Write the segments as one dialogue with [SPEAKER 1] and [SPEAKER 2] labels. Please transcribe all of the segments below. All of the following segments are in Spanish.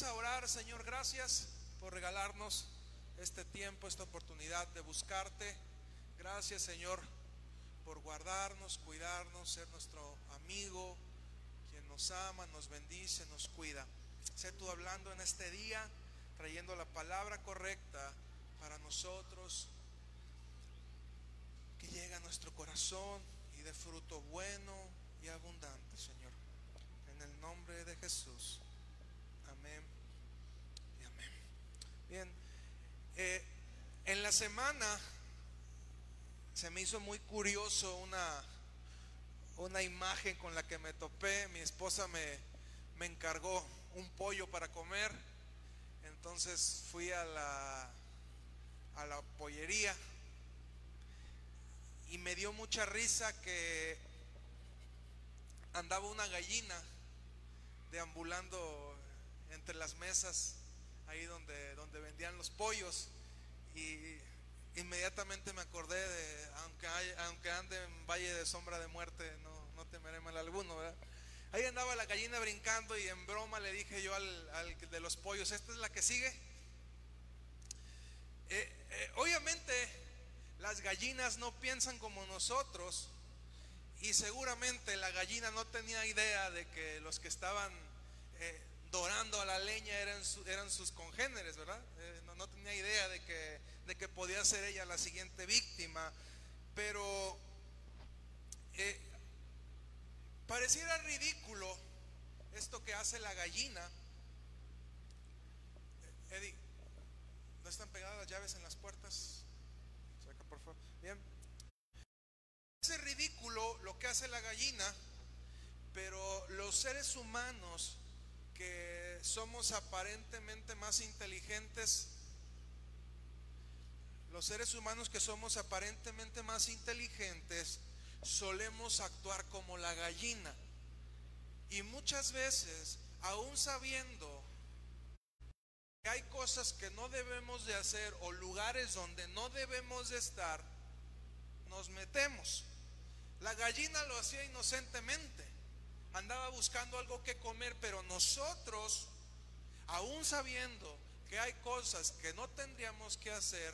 [SPEAKER 1] Vamos a orar, Señor, gracias por regalarnos este tiempo, esta oportunidad de buscarte. Gracias, Señor, por guardarnos, cuidarnos, ser nuestro amigo, quien nos ama, nos bendice, nos cuida. Sé tú hablando en este día, trayendo la palabra correcta para nosotros, que llegue a nuestro corazón y de fruto bueno y abundante, Señor. En el nombre de Jesús. Amén. Bien, eh, en la semana se me hizo muy curioso una, una imagen con la que me topé. Mi esposa me, me encargó un pollo para comer. Entonces fui a la, a la pollería y me dio mucha risa que andaba una gallina deambulando entre las mesas, ahí donde, donde vendían los pollos. Y inmediatamente me acordé de, aunque, aunque ande en valle de sombra de muerte, no, no temeré mal alguno, Ahí andaba la gallina brincando y en broma le dije yo al, de los pollos, ¿esta es la que sigue? Eh, eh, obviamente las gallinas no piensan como nosotros y seguramente la gallina no tenía idea de que los que estaban eh, dorando a la leña eran, sus congéneres, ¿verdad? Eh, no, tenía idea de que, podía ser ella la siguiente víctima, pero eh, pareciera ridículo esto que hace la gallina. Eddie, ¿no están pegadas las llaves en las puertas? Saca, por favor. Bien. Es ridículo lo que hace la gallina, pero los seres humanos que somos aparentemente más inteligentes, los seres humanos que somos aparentemente más inteligentes, solemos actuar como la gallina. Y muchas veces, aún sabiendo que hay cosas que no debemos de hacer o lugares donde no debemos de estar, nos metemos. La gallina lo hacía inocentemente andaba buscando algo que comer, pero nosotros, aún sabiendo que hay cosas que no tendríamos que hacer,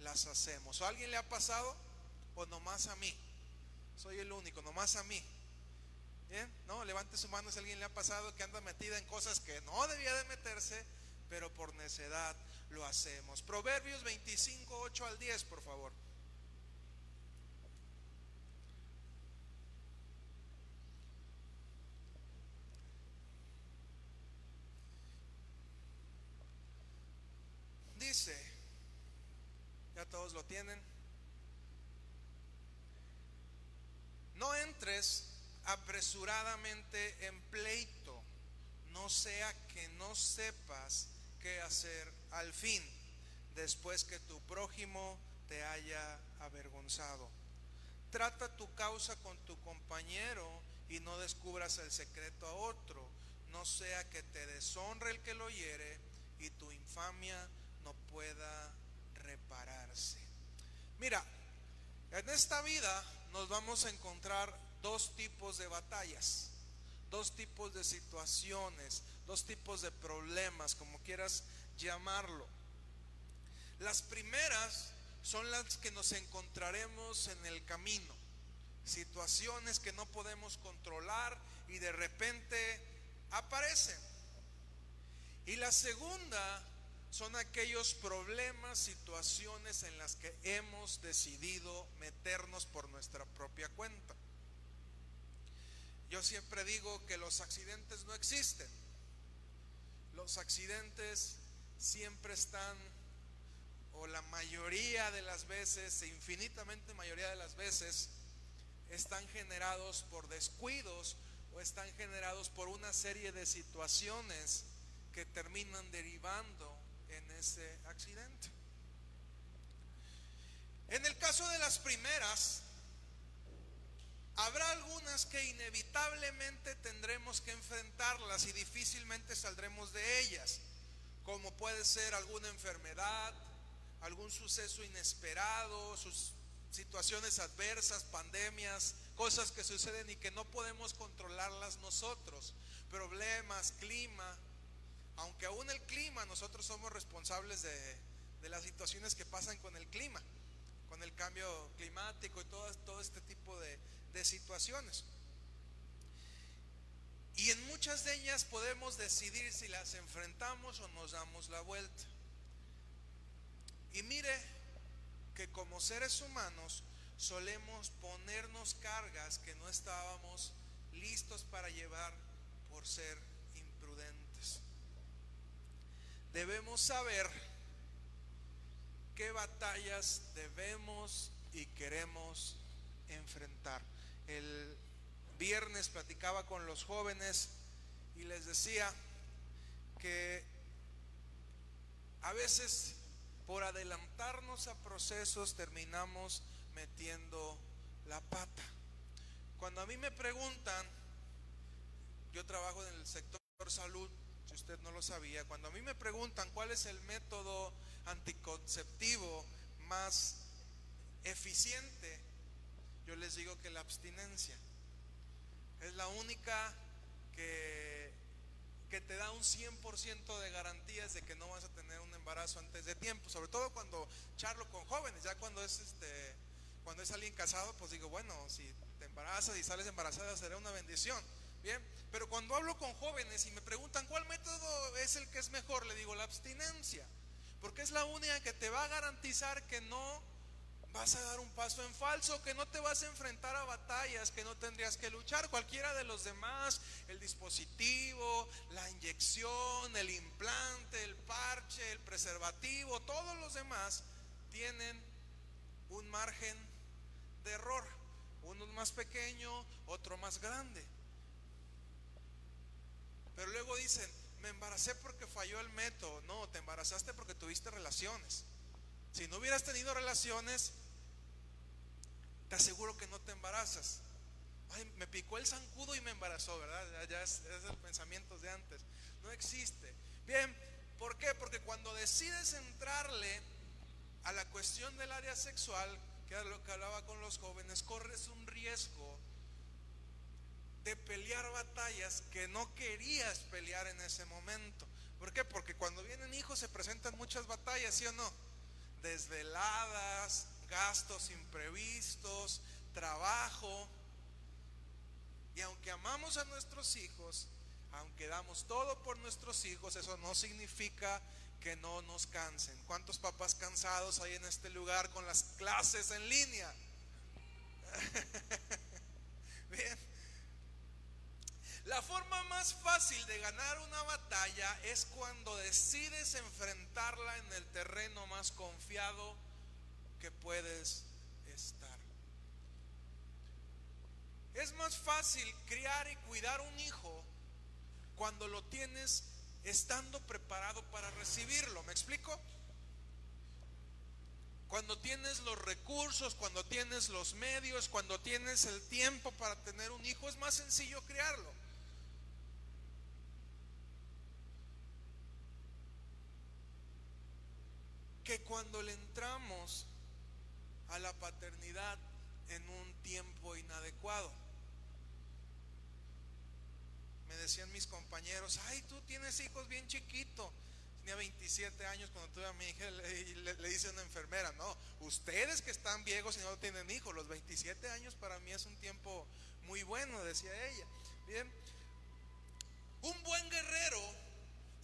[SPEAKER 1] las hacemos. ¿O a alguien le ha pasado? ¿O nomás a mí? Soy el único, nomás a mí. ¿Bien? No, levante su mano si alguien le ha pasado que anda metida en cosas que no debía de meterse, pero por necedad lo hacemos. Proverbios 25, 8 al 10, por favor. dice, no entres apresuradamente en pleito, no sea que no sepas qué hacer al fin, después que tu prójimo te haya avergonzado. Trata tu causa con tu compañero y no descubras el secreto a otro, no sea que te deshonre el que lo hiere y tu infamia no pueda repararse. Mira, en esta vida nos vamos a encontrar dos tipos de batallas, dos tipos de situaciones, dos tipos de problemas, como quieras llamarlo. Las primeras son las que nos encontraremos en el camino, situaciones que no podemos controlar y de repente aparecen. Y la segunda son aquellos problemas, situaciones en las que hemos decidido meternos por nuestra propia cuenta. Yo siempre digo que los accidentes no existen. Los accidentes siempre están, o la mayoría de las veces, e infinitamente mayoría de las veces, están generados por descuidos o están generados por una serie de situaciones que terminan derivando ese accidente. En el caso de las primeras, habrá algunas que inevitablemente tendremos que enfrentarlas y difícilmente saldremos de ellas, como puede ser alguna enfermedad, algún suceso inesperado, sus situaciones adversas, pandemias, cosas que suceden y que no podemos controlarlas nosotros, problemas, clima, Aunque aún el clima, nosotros somos responsables de, las situaciones que pasan con el clima, con el cambio climático y todo, este tipo de, de situaciones. Y en muchas de ellas podemos decidir si las enfrentamos o nos damos la vuelta. Y mire que como seres humanos solemos ponernos cargas que no estábamos listos para llevar por ser Debemos saber qué batallas debemos y queremos enfrentar. El viernes platicaba con los jóvenes y les decía que a veces por adelantarnos a procesos terminamos metiendo la pata. Cuando a mí me preguntan, yo trabajo en el sector salud, usted no lo sabía, cuando a mí me preguntan cuál es el método anticonceptivo más eficiente, yo les digo que la abstinencia. Es la única que, que te da un 100% de garantías de que no vas a tener un embarazo antes de tiempo, sobre todo cuando charlo con jóvenes, ya cuando es este cuando es alguien casado, pues digo, bueno, si te embarazas y sales embarazada será una bendición. Bien, pero cuando hablo con jóvenes y me preguntan cuál método es el que es mejor, le digo la abstinencia, porque es la única que te va a garantizar que no vas a dar un paso en falso, que no te vas a enfrentar a batallas que no tendrías que luchar. Cualquiera de los demás, el dispositivo, la inyección, el implante, el parche, el preservativo, todos los demás tienen un margen de error. Uno más pequeño, otro más grande. Pero luego dicen, me embaracé porque falló el método. No, te embarazaste porque tuviste relaciones. Si no hubieras tenido relaciones, te aseguro que no te embarazas. Ay, me picó el zancudo y me embarazó, ¿verdad? Ya es, es el pensamiento de antes. No existe. Bien, ¿por qué? Porque cuando decides entrarle a la cuestión del área sexual, que era lo que hablaba con los jóvenes, corres un riesgo de pelear batallas que no querías pelear en ese momento. ¿Por qué? Porque cuando vienen hijos se presentan muchas batallas, ¿sí o no? Desveladas, gastos imprevistos, trabajo. Y aunque amamos a nuestros hijos, aunque damos todo por nuestros hijos, eso no significa que no nos cansen. ¿Cuántos papás cansados hay en este lugar con las clases en línea? Bien. La forma más fácil de ganar una batalla es cuando decides enfrentarla en el terreno más confiado que puedes estar. Es más fácil criar y cuidar un hijo cuando lo tienes estando preparado para recibirlo. ¿Me explico? Cuando tienes los recursos, cuando tienes los medios, cuando tienes el tiempo para tener un hijo, es más sencillo criarlo. Que cuando le entramos a la paternidad en un tiempo inadecuado me decían mis compañeros, ay, tú tienes hijos bien chiquitos. Tenía 27 años cuando tuve a mi hija y le, dice a una enfermera, no, ustedes que están viejos y no tienen hijos, los 27 años para mí es un tiempo muy bueno, decía ella. Bien, un buen guerrero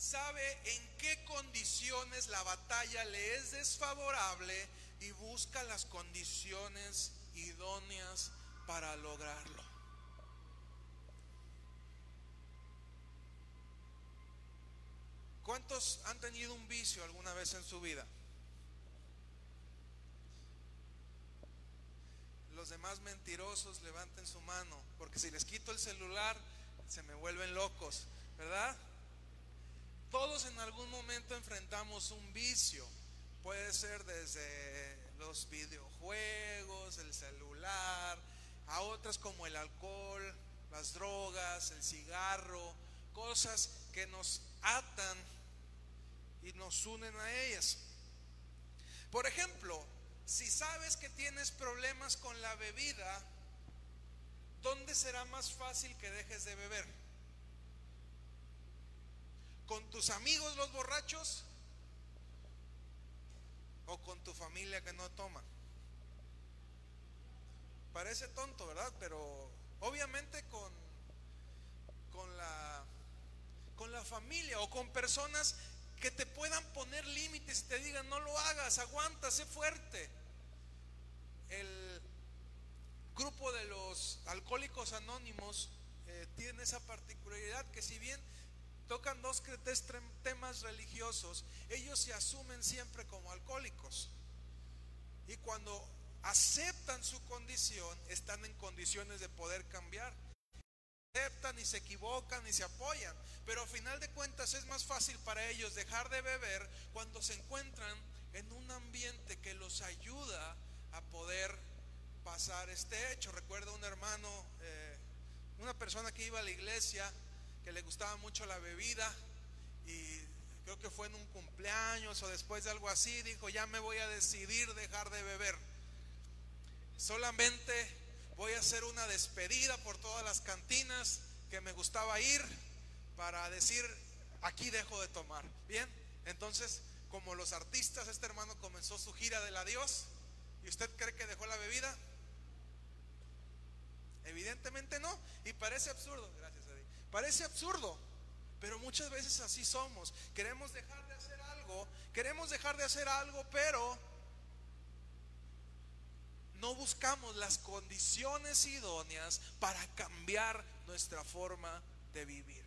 [SPEAKER 1] sabe en qué condiciones la batalla le es desfavorable y busca las condiciones idóneas para lograrlo. ¿Cuántos han tenido un vicio alguna vez en su vida? Los demás mentirosos levanten su mano, porque si les quito el celular, se me vuelven locos, ¿verdad? Todos en algún momento enfrentamos un vicio. Puede ser desde los videojuegos, el celular, a otras como el alcohol, las drogas, el cigarro, cosas que nos atan y nos unen a ellas. Por ejemplo, si sabes que tienes problemas con la bebida, ¿dónde será más fácil que dejes de beber? ¿Con tus amigos los borrachos? ¿O con tu familia que no toma? Parece tonto, ¿verdad? Pero obviamente con, con, la, con la familia o con personas que te puedan poner límites y te digan, no lo hagas, aguanta, sé fuerte. El grupo de los alcohólicos anónimos eh, tiene esa particularidad que si bien tocan dos tres temas religiosos, ellos se asumen siempre como alcohólicos. Y cuando aceptan su condición, están en condiciones de poder cambiar. Aceptan y se equivocan y se apoyan, pero a final de cuentas es más fácil para ellos dejar de beber cuando se encuentran en un ambiente que los ayuda a poder pasar este hecho. Recuerdo un hermano, eh, una persona que iba a la iglesia, le gustaba mucho la bebida y creo que fue en un cumpleaños o después de algo así, dijo, ya me voy a decidir dejar de beber. Solamente voy a hacer una despedida por todas las cantinas que me gustaba ir para decir, aquí dejo de tomar. Bien, entonces, como los artistas, este hermano comenzó su gira del adiós. ¿Y usted cree que dejó la bebida? Evidentemente no. Y parece absurdo, gracias Eddie. Parece absurdo, pero muchas veces así somos. Queremos dejar de hacer algo, queremos dejar de hacer algo, pero no buscamos las condiciones idóneas para cambiar nuestra forma de vivir.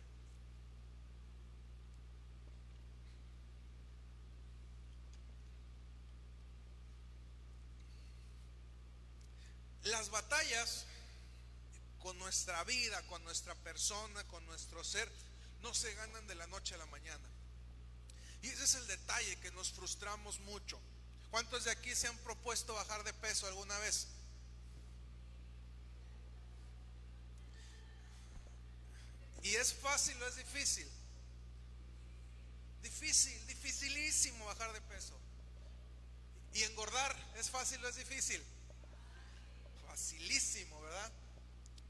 [SPEAKER 1] Las batallas con nuestra vida, con nuestra persona, con nuestro ser, no se ganan de la noche a la mañana. Y ese es el detalle que nos frustramos mucho. ¿Cuántos de aquí se han propuesto bajar de peso alguna vez? ¿Y es fácil o es difícil? Difícil, dificilísimo bajar de peso. ¿Y engordar es fácil o es difícil? Facilísimo, ¿verdad?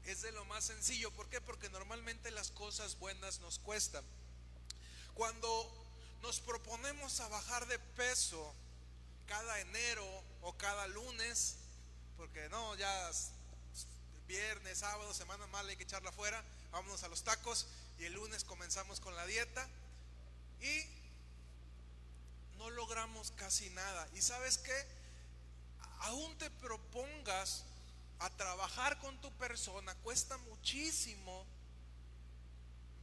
[SPEAKER 1] Es de lo más sencillo. ¿Por qué? Porque normalmente las cosas buenas nos cuestan. Cuando nos proponemos a bajar de peso, cada enero o cada lunes, porque no, ya viernes, sábado, semana mala hay que echarla afuera, vámonos a los tacos y el lunes comenzamos con la dieta y no logramos casi nada. ¿Y sabes qué? Aún te propongas a trabajar con tu persona, cuesta muchísimo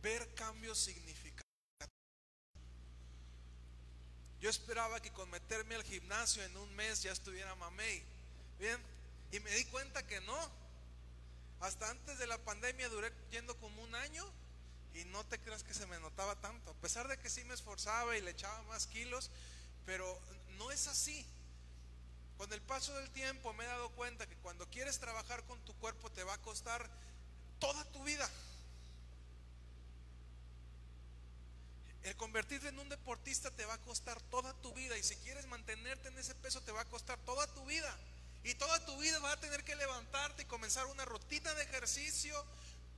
[SPEAKER 1] ver cambios significativos. Yo esperaba que con meterme al gimnasio en un mes ya estuviera mamey. Bien, y me di cuenta que no. Hasta antes de la pandemia duré yendo como un año y no te creas que se me notaba tanto. A pesar de que sí me esforzaba y le echaba más kilos, pero no es así. Con el paso del tiempo me he dado cuenta que cuando quieres trabajar con tu cuerpo te va a costar toda tu vida. El convertirte en un deportista te va a costar toda tu vida y si quieres mantenerte en ese peso te va a costar toda tu vida. Y toda tu vida vas a tener que levantarte y comenzar una rutina de ejercicio.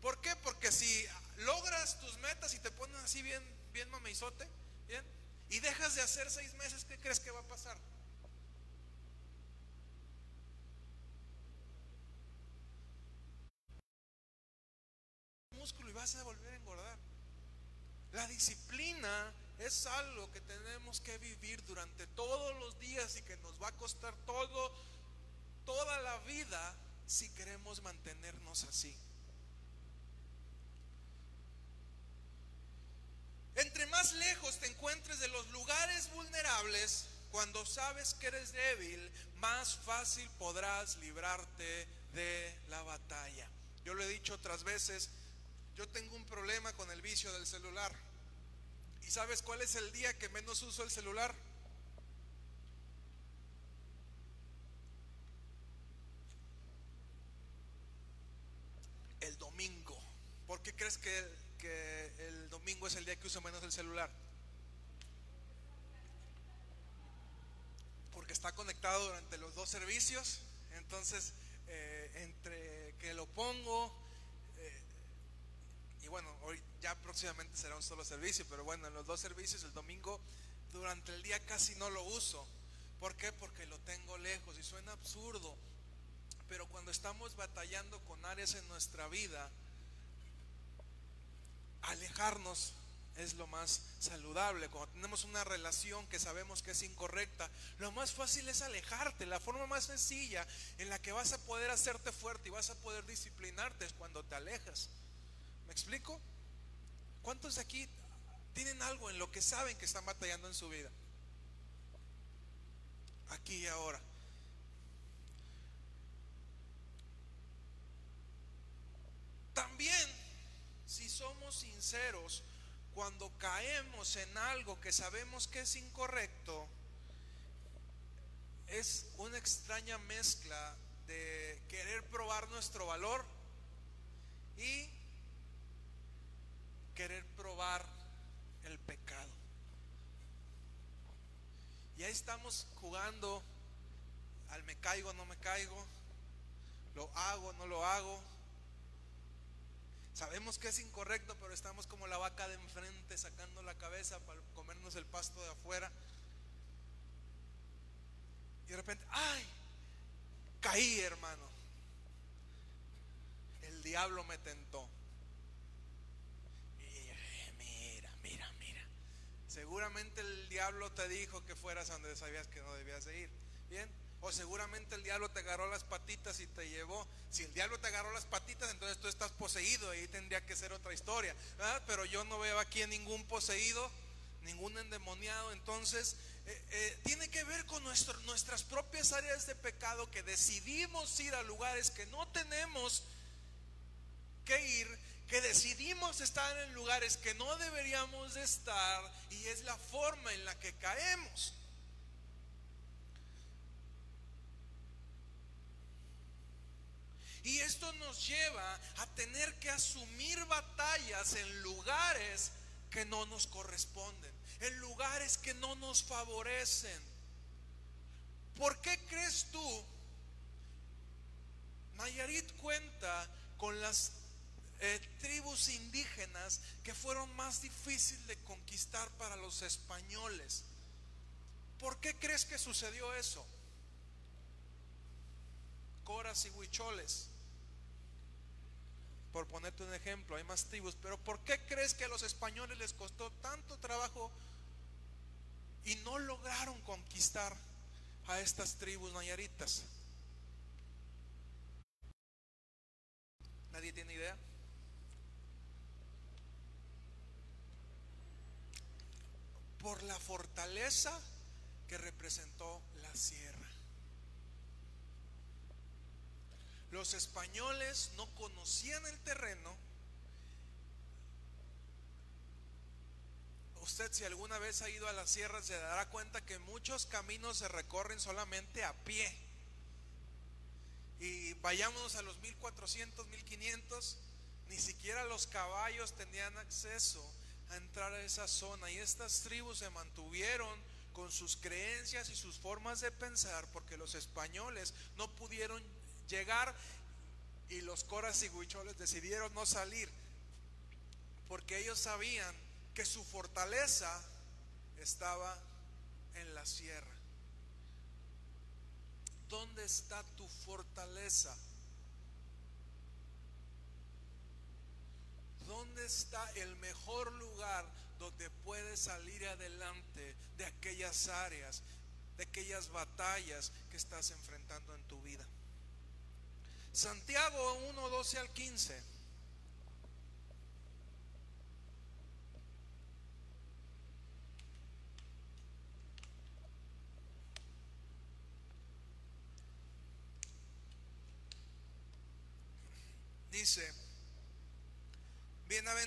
[SPEAKER 1] ¿Por qué? Porque si logras tus metas y te pones así bien, bien mameizote, bien, y dejas de hacer seis meses, ¿qué crees que va a pasar? músculo y vas volver a engordar. La disciplina es algo que tenemos que vivir durante todos los días y que nos va a costar todo, toda la vida si queremos mantenernos así. Entre más lejos te encuentres de los lugares vulnerables, cuando sabes que eres débil, más fácil podrás librarte de la batalla. Yo lo he dicho otras veces, yo tengo un problema con el vicio del celular. ¿Y sabes cuál es el día que menos uso el celular? El domingo. ¿Por qué crees que, el domingo es el día que uso menos el celular? Porque está conectado durante los dos servicios. Entonces, eh, entre que lo pongo, y bueno, hoy ya próximamente será un solo servicio, pero bueno, en los dos servicios el domingo durante el día casi no lo uso. ¿Por qué? Porque lo tengo lejos y suena absurdo. Pero cuando estamos batallando con áreas en nuestra vida, alejarnos es lo más saludable. Cuando tenemos una relación que sabemos que es incorrecta, lo más fácil es alejarte. La forma más sencilla en la que vas a poder hacerte fuerte y vas a poder disciplinarte es cuando te alejas. ¿Me explico? ¿Cuántos de aquí tienen algo en lo que saben que están batallando en su vida? Aquí y ahora. También, si somos sinceros, cuando caemos en algo que sabemos que es incorrecto, es una extraña mezcla de querer probar nuestro valor y querer probar el pecado. Y ahí estamos jugando al me caigo, no me caigo, lo hago, no lo hago. Sabemos que es incorrecto, pero estamos como la vaca de enfrente sacando la cabeza para comernos el pasto de afuera. Y de repente, ¡ay! Caí, hermano. El diablo me tentó. Seguramente el diablo te dijo que fueras donde sabías que no debías de ir. Bien. O seguramente el diablo te agarró las patitas y te llevó. Si el diablo te agarró las patitas, entonces tú estás poseído. Ahí tendría que ser otra historia. Pero yo no veo aquí ningún poseído, ningún endemoniado. Entonces, eh, eh, tiene que ver con nuestras propias áreas de pecado que decidimos ir a lugares que no tenemos que ir que decidimos estar en lugares que no deberíamos de estar y es la forma en la que caemos. Y esto nos lleva a tener que asumir batallas en lugares que no nos corresponden, en lugares que no nos favorecen. ¿Por qué crees tú? Nayarit cuenta con las eh, tribus indígenas que fueron más difíciles de conquistar para los españoles. ¿Por qué crees que sucedió eso? Coras y huicholes. Por ponerte un ejemplo, hay más tribus, pero ¿por qué crees que a los españoles les costó tanto trabajo y no lograron conquistar a estas tribus nayaritas? ¿Nadie tiene idea? Por la fortaleza que representó la sierra. Los españoles no conocían el terreno. Usted si alguna vez ha ido a la sierra se dará cuenta que muchos caminos se recorren solamente a pie. Y vayámonos a los 1400, 1500, ni siquiera los caballos tenían acceso a entrar a esa zona y estas tribus se mantuvieron con sus creencias y sus formas de pensar porque los españoles no pudieron llegar y los coras y huicholes decidieron no salir porque ellos sabían que su fortaleza estaba en la sierra. ¿Dónde está tu fortaleza? ¿Dónde está el mejor lugar donde puedes salir adelante de aquellas áreas, de aquellas batallas que estás enfrentando en tu vida? Santiago 1, 12 al 15. Dice,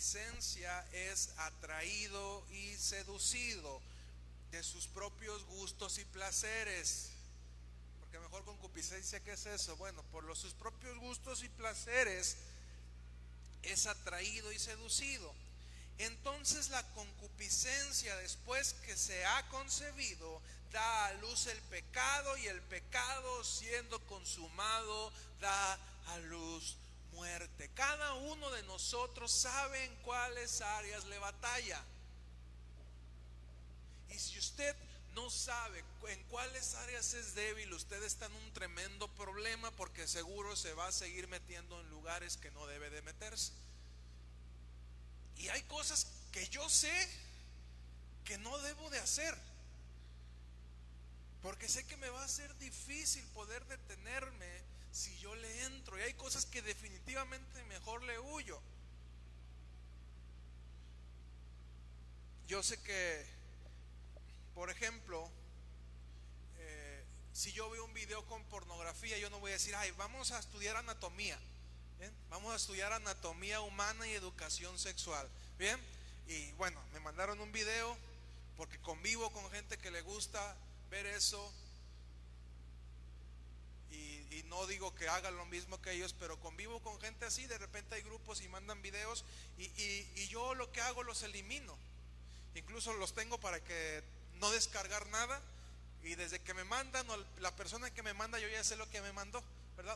[SPEAKER 1] es atraído y seducido de sus propios gustos y placeres. Porque mejor concupiscencia, ¿qué es eso? Bueno, por los, sus propios gustos y placeres es atraído y seducido. Entonces la concupiscencia después que se ha concebido da a luz el pecado y el pecado siendo consumado da a luz muerte. Cada uno de nosotros sabe en cuáles áreas le batalla. Y si usted no sabe en cuáles áreas es débil, usted está en un tremendo problema porque seguro se va a seguir metiendo en lugares que no debe de meterse. Y hay cosas que yo sé que no debo de hacer. Porque sé que me va a ser difícil poder detenerme si yo le entro. Y hay cosas que definitivamente mejor le huyo. Yo sé que, por ejemplo, eh, si yo veo un video con pornografía, yo no voy a decir, ay, vamos a estudiar anatomía. Vamos a estudiar anatomía humana y educación sexual. Bien, y bueno, me mandaron un video porque convivo con gente que le gusta ver eso. Y, no digo que hagan lo mismo que ellos, pero convivo con gente así. De repente hay grupos y mandan videos y, y yo lo que hago los elimino. Incluso los tengo para que no descargar nada. Y desde que me mandan, o la persona que me manda, yo ya sé lo que me mandó.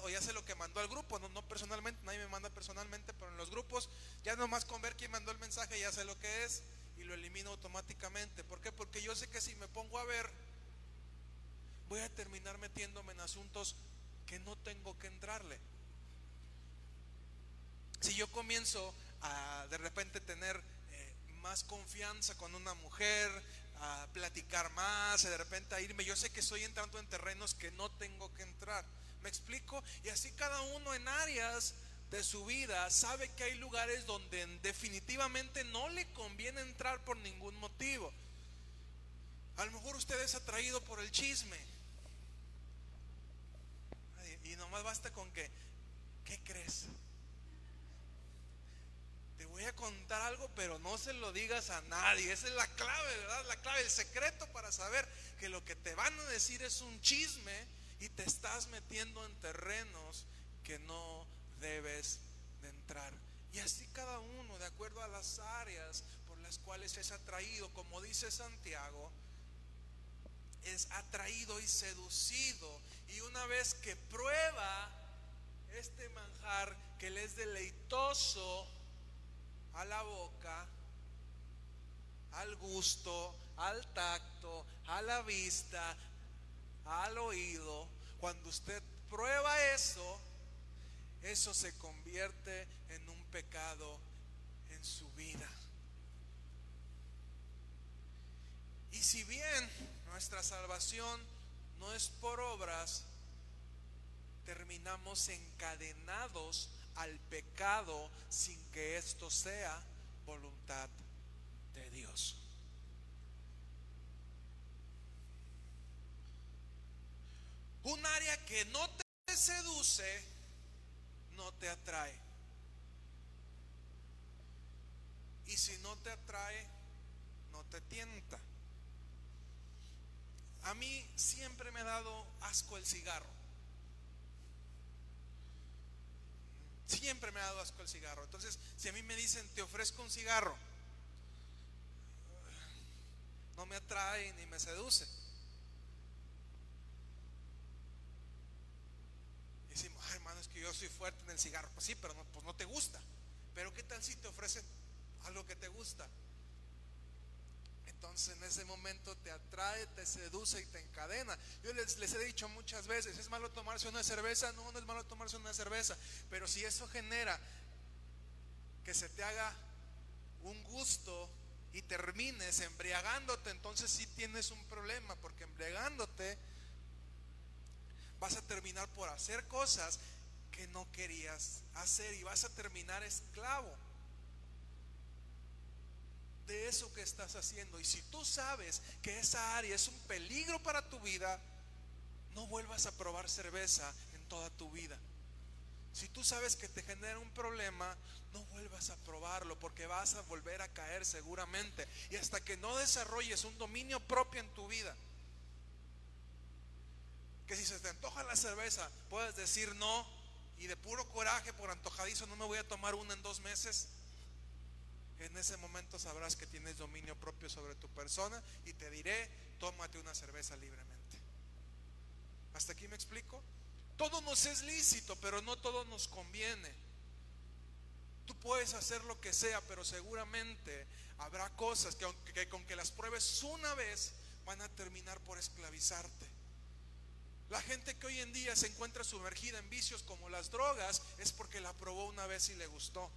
[SPEAKER 1] O ya sé lo que mandó al grupo, no, personalmente, nadie me manda personalmente, pero en los grupos ya nomás con ver quién mandó el mensaje ya sé lo que es y lo elimino automáticamente. ¿Por qué? Porque yo sé que si me pongo a ver, voy a terminar metiéndome en asuntos no tengo que entrarle. Si yo comienzo a de repente tener eh, más confianza con una mujer, a platicar más, de repente a irme, yo sé que estoy entrando en terrenos que no tengo que entrar. ¿Me explico? Y así cada uno en áreas de su vida sabe que hay lugares donde definitivamente no le conviene entrar por ningún motivo. A lo mejor usted es atraído por el chisme. Y nomás basta con que, ¿qué crees? Te voy a contar algo, pero no se lo digas a nadie. Esa es la clave, ¿verdad? La clave, el secreto para saber que lo que te van a decir es un chisme y te estás metiendo en terrenos que no debes de entrar. Y así cada uno, de acuerdo a las áreas por las cuales es atraído, como dice Santiago, es atraído y seducido. Y una vez que prueba este manjar que le es deleitoso a la boca, al gusto, al tacto, a la vista, al oído, cuando usted prueba eso, eso se convierte en un pecado en su vida. Y si bien nuestra salvación no es por obras, terminamos encadenados al pecado sin que esto sea voluntad de Dios. Un área que no te seduce, no te atrae. Y si no te atrae, no te tienta. A mí siempre me ha dado asco el cigarro. Siempre me ha dado asco el cigarro. Entonces, si a mí me dicen, te ofrezco un cigarro, no me atrae ni me seduce. decimos, hermano, es que yo soy fuerte en el cigarro. Pues sí, pero no, pues no te gusta. Pero ¿qué tal si te ofrecen algo que te gusta? Entonces en ese momento te atrae, te seduce y te encadena. Yo les, he dicho muchas veces, ¿es malo tomarse una cerveza? No, no es malo tomarse una cerveza. Pero si eso genera que se te haga un gusto y termines embriagándote, entonces sí tienes un problema, porque embriagándote vas a terminar por hacer cosas que no querías hacer y vas a terminar esclavo de eso que estás haciendo. Y si tú sabes que esa área es un peligro para tu vida, no vuelvas a probar cerveza en toda tu vida. Si tú sabes que te genera un problema, no vuelvas a probarlo porque vas a volver a caer seguramente. Y hasta que no desarrolles un dominio propio en tu vida, que si se te antoja la cerveza, puedes decir no y de puro coraje por antojadizo no me voy a tomar una en dos meses. En ese momento sabrás que tienes dominio propio sobre tu persona y te diré, tómate una cerveza libremente. ¿Hasta aquí me explico? Todo nos es lícito, pero no todo nos conviene. Tú puedes hacer lo que sea, pero seguramente habrá cosas que, que con que las pruebes una vez van a terminar por esclavizarte. La gente que hoy en día se encuentra sumergida en vicios como las drogas es porque la probó una vez y le gustó.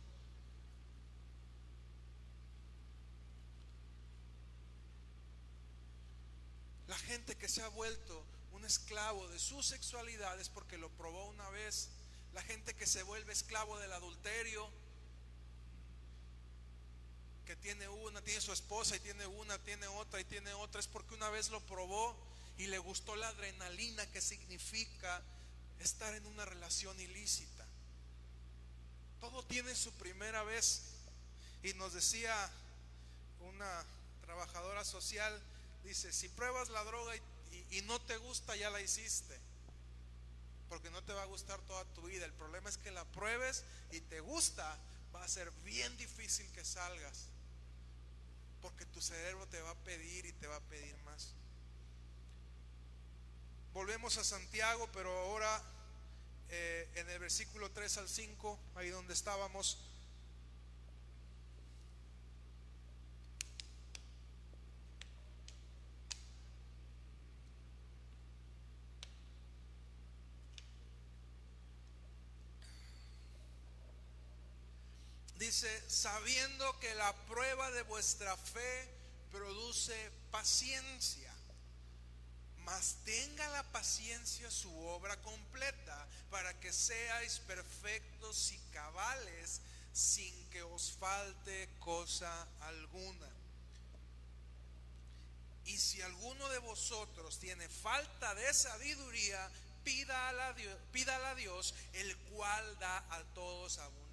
[SPEAKER 1] La gente que se ha vuelto un esclavo de su sexualidad es porque lo probó una vez. La gente que se vuelve esclavo del adulterio, que tiene una, tiene su esposa y tiene una, tiene otra y tiene otra, es porque una vez lo probó y le gustó la adrenalina que significa estar en una relación ilícita. Todo tiene su primera vez. Y nos decía una trabajadora social, dice, si pruebas la droga y no te gusta, ya la hiciste. Porque no te va a gustar toda tu vida. El problema es que la pruebes y te gusta, va a ser bien difícil que salgas. Porque tu cerebro te va a pedir y te va a pedir más. Volvemos a Santiago, pero ahora eh, en el versículo 3 al 5, ahí donde estábamos. Sabiendo que la prueba de vuestra fe produce paciencia. Mas tenga la paciencia su obra completa para que seáis perfectos y cabales sin que os falte cosa alguna. Y si alguno de vosotros tiene falta de sabiduría, pídala a Dios, pídala a Dios el cual da a todos abundancia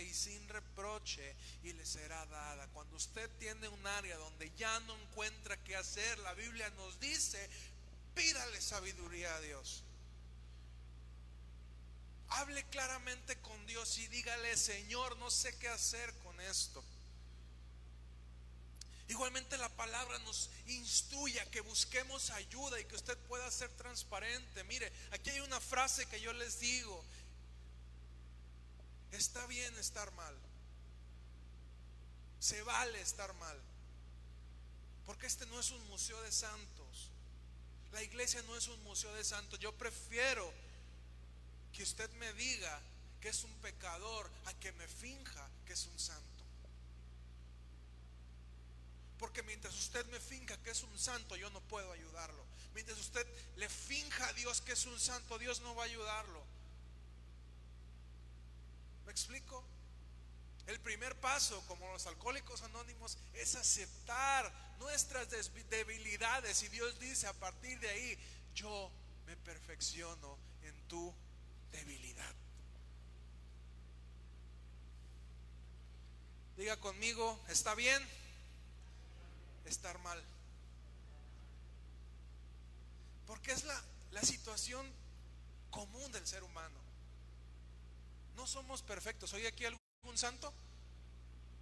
[SPEAKER 1] y sin reproche y le será dada. Cuando usted tiene un área donde ya no encuentra qué hacer, la Biblia nos dice, pídale sabiduría a Dios. Hable claramente con Dios y dígale, Señor, no sé qué hacer con esto. Igualmente la palabra nos instruye a que busquemos ayuda y que usted pueda ser transparente. Mire, aquí hay una frase que yo les digo Está bien estar mal. Se vale estar mal. Porque este no es un museo de santos. La iglesia no es un museo de santos. Yo prefiero que usted me diga que es un pecador a que me finja que es un santo. Porque mientras usted me finja que es un santo, yo no puedo ayudarlo. Mientras usted le finja a Dios que es un santo, Dios no va a ayudarlo. ¿Me explico? El primer paso, como los alcohólicos anónimos, es aceptar nuestras debilidades. Y Dios dice, a partir de ahí, yo me perfecciono en tu debilidad. Diga conmigo, ¿está bien? Estar mal. Porque es la, situación común del ser humano. No somos perfectos. ¿Hay aquí algún santo?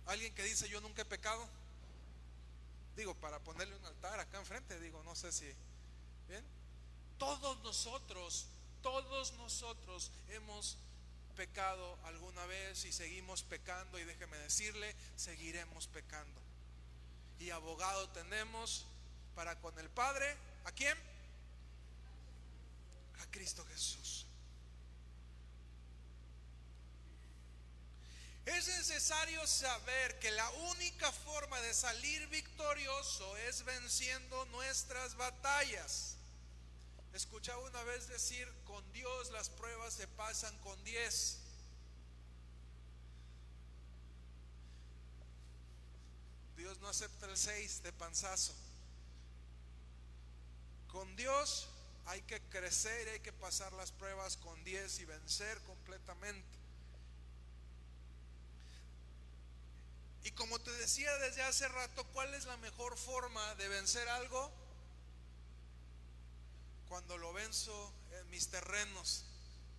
[SPEAKER 1] ¿Alguien que dice yo nunca he pecado? Digo, para ponerle un altar acá enfrente, digo, no sé si. ¿Bien? Todos nosotros, todos nosotros hemos pecado alguna vez y seguimos pecando y déjeme decirle, seguiremos pecando. Y abogado tenemos para con el Padre, ¿a quién? A Cristo Jesús. Es necesario saber que la única forma de salir victorioso es venciendo nuestras batallas. Escuchaba una vez decir, con Dios las pruebas se pasan con 10. Dios no acepta el 6 de panzazo. Con Dios hay que crecer, hay que pasar las pruebas con 10 y vencer completamente. Y como te decía desde hace rato, ¿cuál es la mejor forma de vencer algo? Cuando lo venzo en mis terrenos,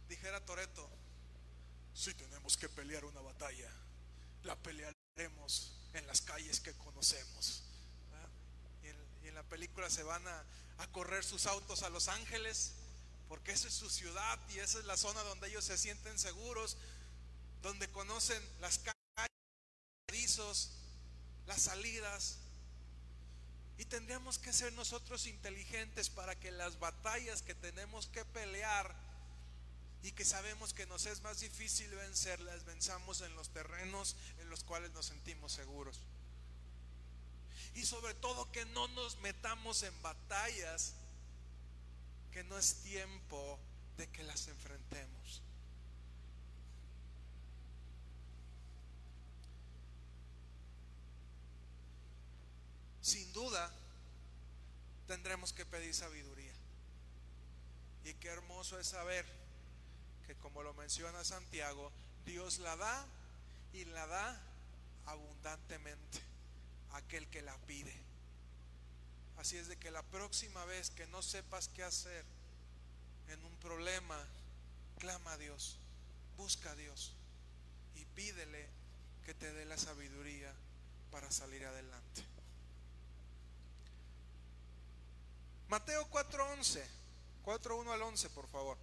[SPEAKER 1] dijera Toreto, si tenemos que pelear una batalla, la pelearemos en las calles que conocemos. Y en, la película se van a, a correr sus autos a Los Ángeles, porque esa es su ciudad y esa es la zona donde ellos se sienten seguros, donde conocen las calles las salidas. Y tendríamos que ser nosotros inteligentes para que las batallas que tenemos que pelear y que sabemos que nos es más difícil vencer, las venzamos en los terrenos en los cuales nos sentimos seguros. Y sobre todo que no nos metamos en batallas que no es tiempo de que las enfrentemos. Sin duda tendremos que pedir sabiduría. Y qué hermoso es saber que como lo menciona Santiago, Dios la da y la da abundantemente a aquel que la pide. Así es de que la próxima vez que no sepas qué hacer en un problema, clama a Dios, busca a Dios y pídele que te dé la sabiduría para salir adelante. Mateo 4:11, 4:1 al 11, por favor.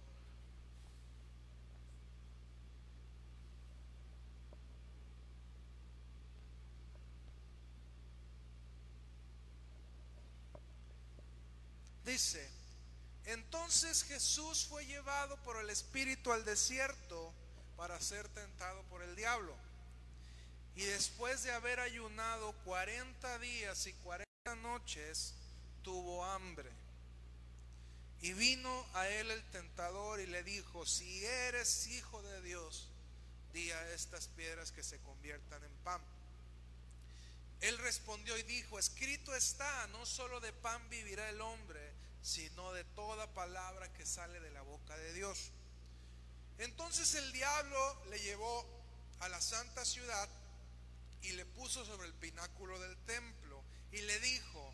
[SPEAKER 1] Dice, entonces Jesús fue llevado por el Espíritu al desierto para ser tentado por el diablo. Y después de haber ayunado 40 días y 40 noches, tuvo hambre. Y vino a él el tentador y le dijo, si eres hijo de Dios, di a estas piedras que se conviertan en pan. Él respondió y dijo, escrito está, no solo de pan vivirá el hombre, sino de toda palabra que sale de la boca de Dios. Entonces el diablo le llevó a la santa ciudad y le puso sobre el pináculo del templo y le dijo,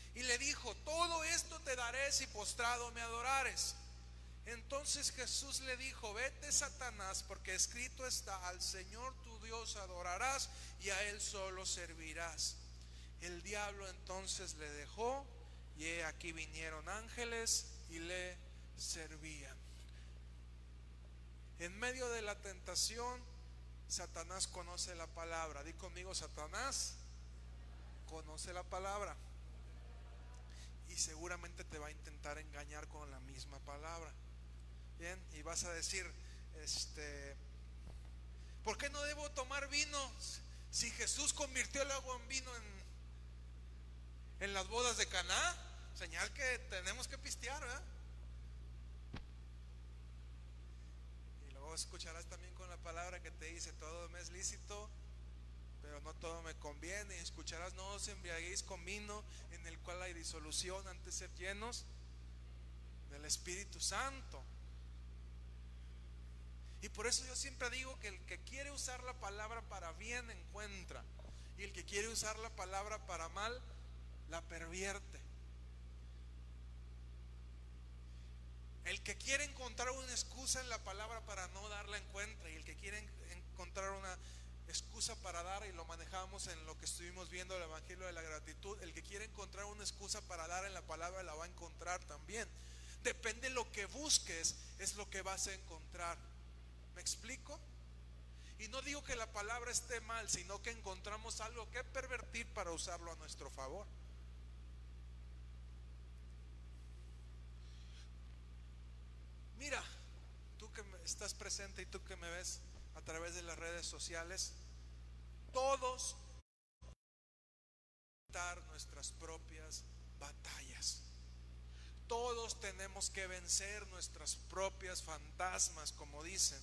[SPEAKER 1] Y le dijo, todo esto te daré si postrado me adorares. Entonces Jesús le dijo, vete Satanás, porque escrito está, al Señor tu Dios adorarás y a Él solo servirás. El diablo entonces le dejó y aquí vinieron ángeles y le servían. En medio de la tentación, Satanás conoce la palabra. Di conmigo, Satanás conoce la palabra. Y seguramente te va a intentar engañar con la misma palabra. Bien, y vas a decir, este, ¿por qué no debo tomar vino si Jesús convirtió el agua en vino en, las bodas de Caná? Señal que tenemos que pistear, ¿verdad? escucharás también con la palabra que te dice, todo me es lícito, pero no todo me conviene. Escucharás, no os embriaguéis con vino en el cual hay disolución antes de ser llenos del Espíritu Santo. Y por eso yo siempre digo que el que quiere usar la palabra para bien encuentra. Y el que quiere usar la palabra para mal, la pervierte. El que quiere encontrar una excusa en la palabra para no darla encuentra. Y el que quiere encontrar una excusa para dar, y lo manejamos en lo que estuvimos viendo el Evangelio de la Gratitud, el que quiere encontrar una excusa para dar en la palabra la va a encontrar también. Depende de lo que busques, es lo que vas a encontrar. ¿Me explico? Y no digo que la palabra esté mal, sino que encontramos algo que pervertir para usarlo a nuestro favor. Mira, tú que estás presente y tú que me ves a través de las redes sociales, todos nuestras propias batallas. Todos tenemos que vencer nuestras propias fantasmas, como dicen.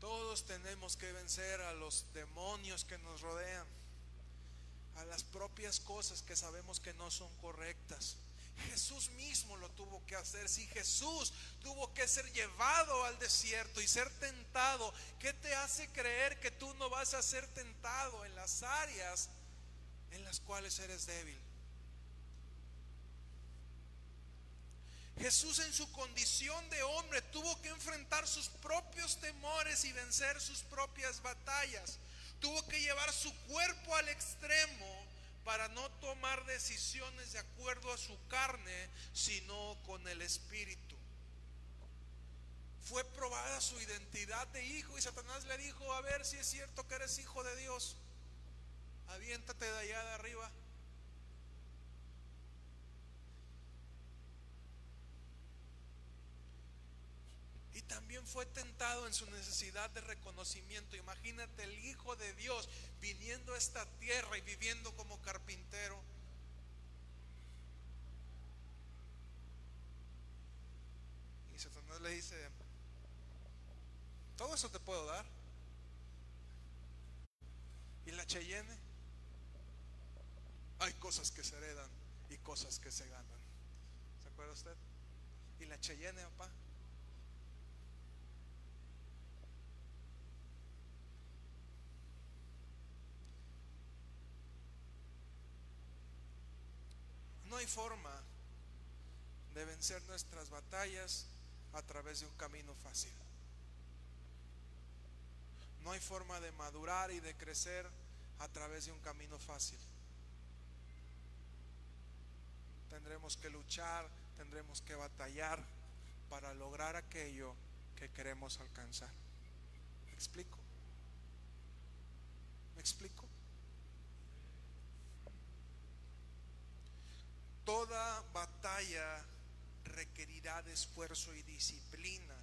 [SPEAKER 1] Todos tenemos que vencer a los demonios que nos rodean, a las propias cosas que sabemos que no son correctas. Jesús mismo lo tuvo que hacer. Si Jesús tuvo que ser llevado al desierto y ser tentado, ¿qué te hace creer que tú no vas a ser tentado en las áreas en las cuales eres débil? Jesús en su condición de hombre tuvo que enfrentar sus propios temores y vencer sus propias batallas. Tuvo que llevar su cuerpo al extremo para no tomar decisiones de acuerdo a su carne, sino con el Espíritu. Fue probada su identidad de hijo y Satanás le dijo, a ver si es cierto que eres hijo de Dios. Aviéntate de allá de arriba. Y también fue tentado en su necesidad de reconocimiento. Imagínate el Hijo de Dios viniendo a esta tierra y viviendo como carpintero. Y Satanás le dice, todo eso te puedo dar. Y la Cheyenne, hay cosas que se heredan y cosas que se ganan. ¿Se acuerda usted? Y la Cheyenne, papá. Hay forma de vencer nuestras batallas a través de un camino fácil. No hay forma de madurar y de crecer a través de un camino fácil. Tendremos que luchar, tendremos que batallar para lograr aquello que queremos alcanzar. ¿Me explico? ¿Me explico? Toda batalla requerirá de esfuerzo y disciplina.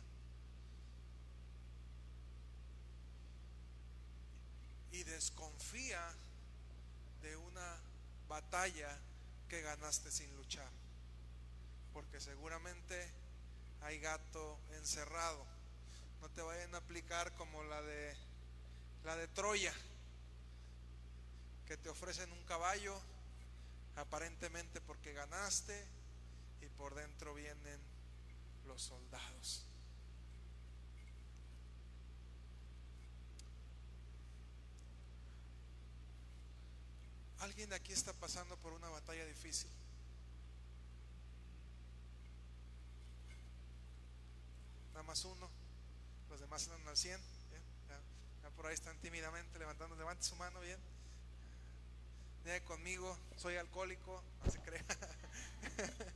[SPEAKER 1] Y desconfía de una batalla que ganaste sin luchar. Porque seguramente hay gato encerrado. No te vayan a aplicar como la de la de Troya, que te ofrecen un caballo aparentemente porque ganaste y por dentro vienen los soldados. ¿Alguien de aquí está pasando por una batalla difícil? Nada más uno, los demás andan al 100. Ya, por ahí están tímidamente levantando, levante su mano bien conmigo, soy alcohólico, no se crea.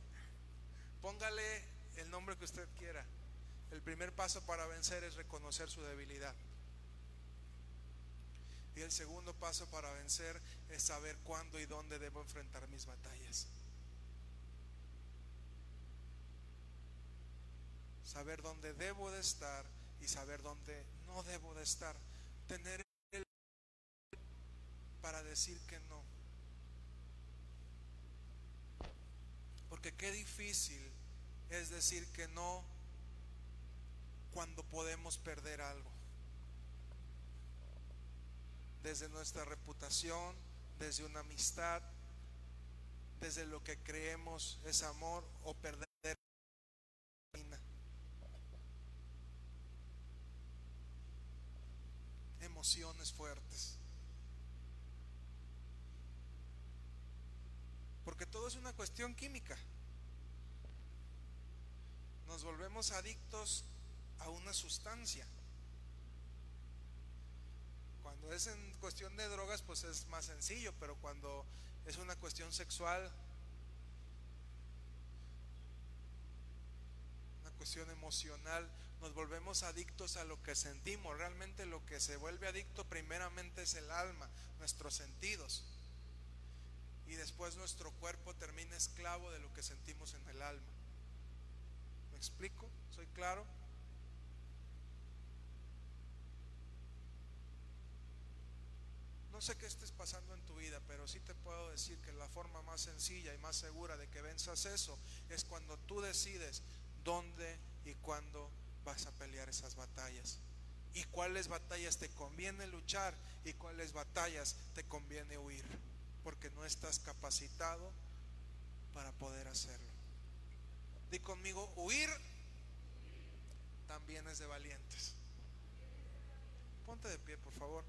[SPEAKER 1] Póngale el nombre que usted quiera. El primer paso para vencer es reconocer su debilidad. Y el segundo paso para vencer es saber cuándo y dónde debo enfrentar mis batallas. Saber dónde debo de estar y saber dónde no debo de estar. Tener el para decir que no. Porque qué difícil es decir que no cuando podemos perder algo. Desde nuestra reputación, desde una amistad, desde lo que creemos es amor o perder emociones fuertes. Porque todo es una cuestión química. Nos volvemos adictos a una sustancia. Cuando es en cuestión de drogas, pues es más sencillo, pero cuando es una cuestión sexual, una cuestión emocional, nos volvemos adictos a lo que sentimos. Realmente lo que se vuelve adicto primeramente es el alma, nuestros sentidos y después nuestro cuerpo termina esclavo de lo que sentimos en el alma. ¿Me explico? ¿Soy claro? No sé qué estés pasando en tu vida, pero sí te puedo decir que la forma más sencilla y más segura de que venzas eso es cuando tú decides dónde y cuándo vas a pelear esas batallas. Y cuáles batallas te conviene luchar y cuáles batallas te conviene huir. Porque no estás capacitado para poder hacerlo. Di conmigo, huir también es de valientes. Ponte de pie, por favor.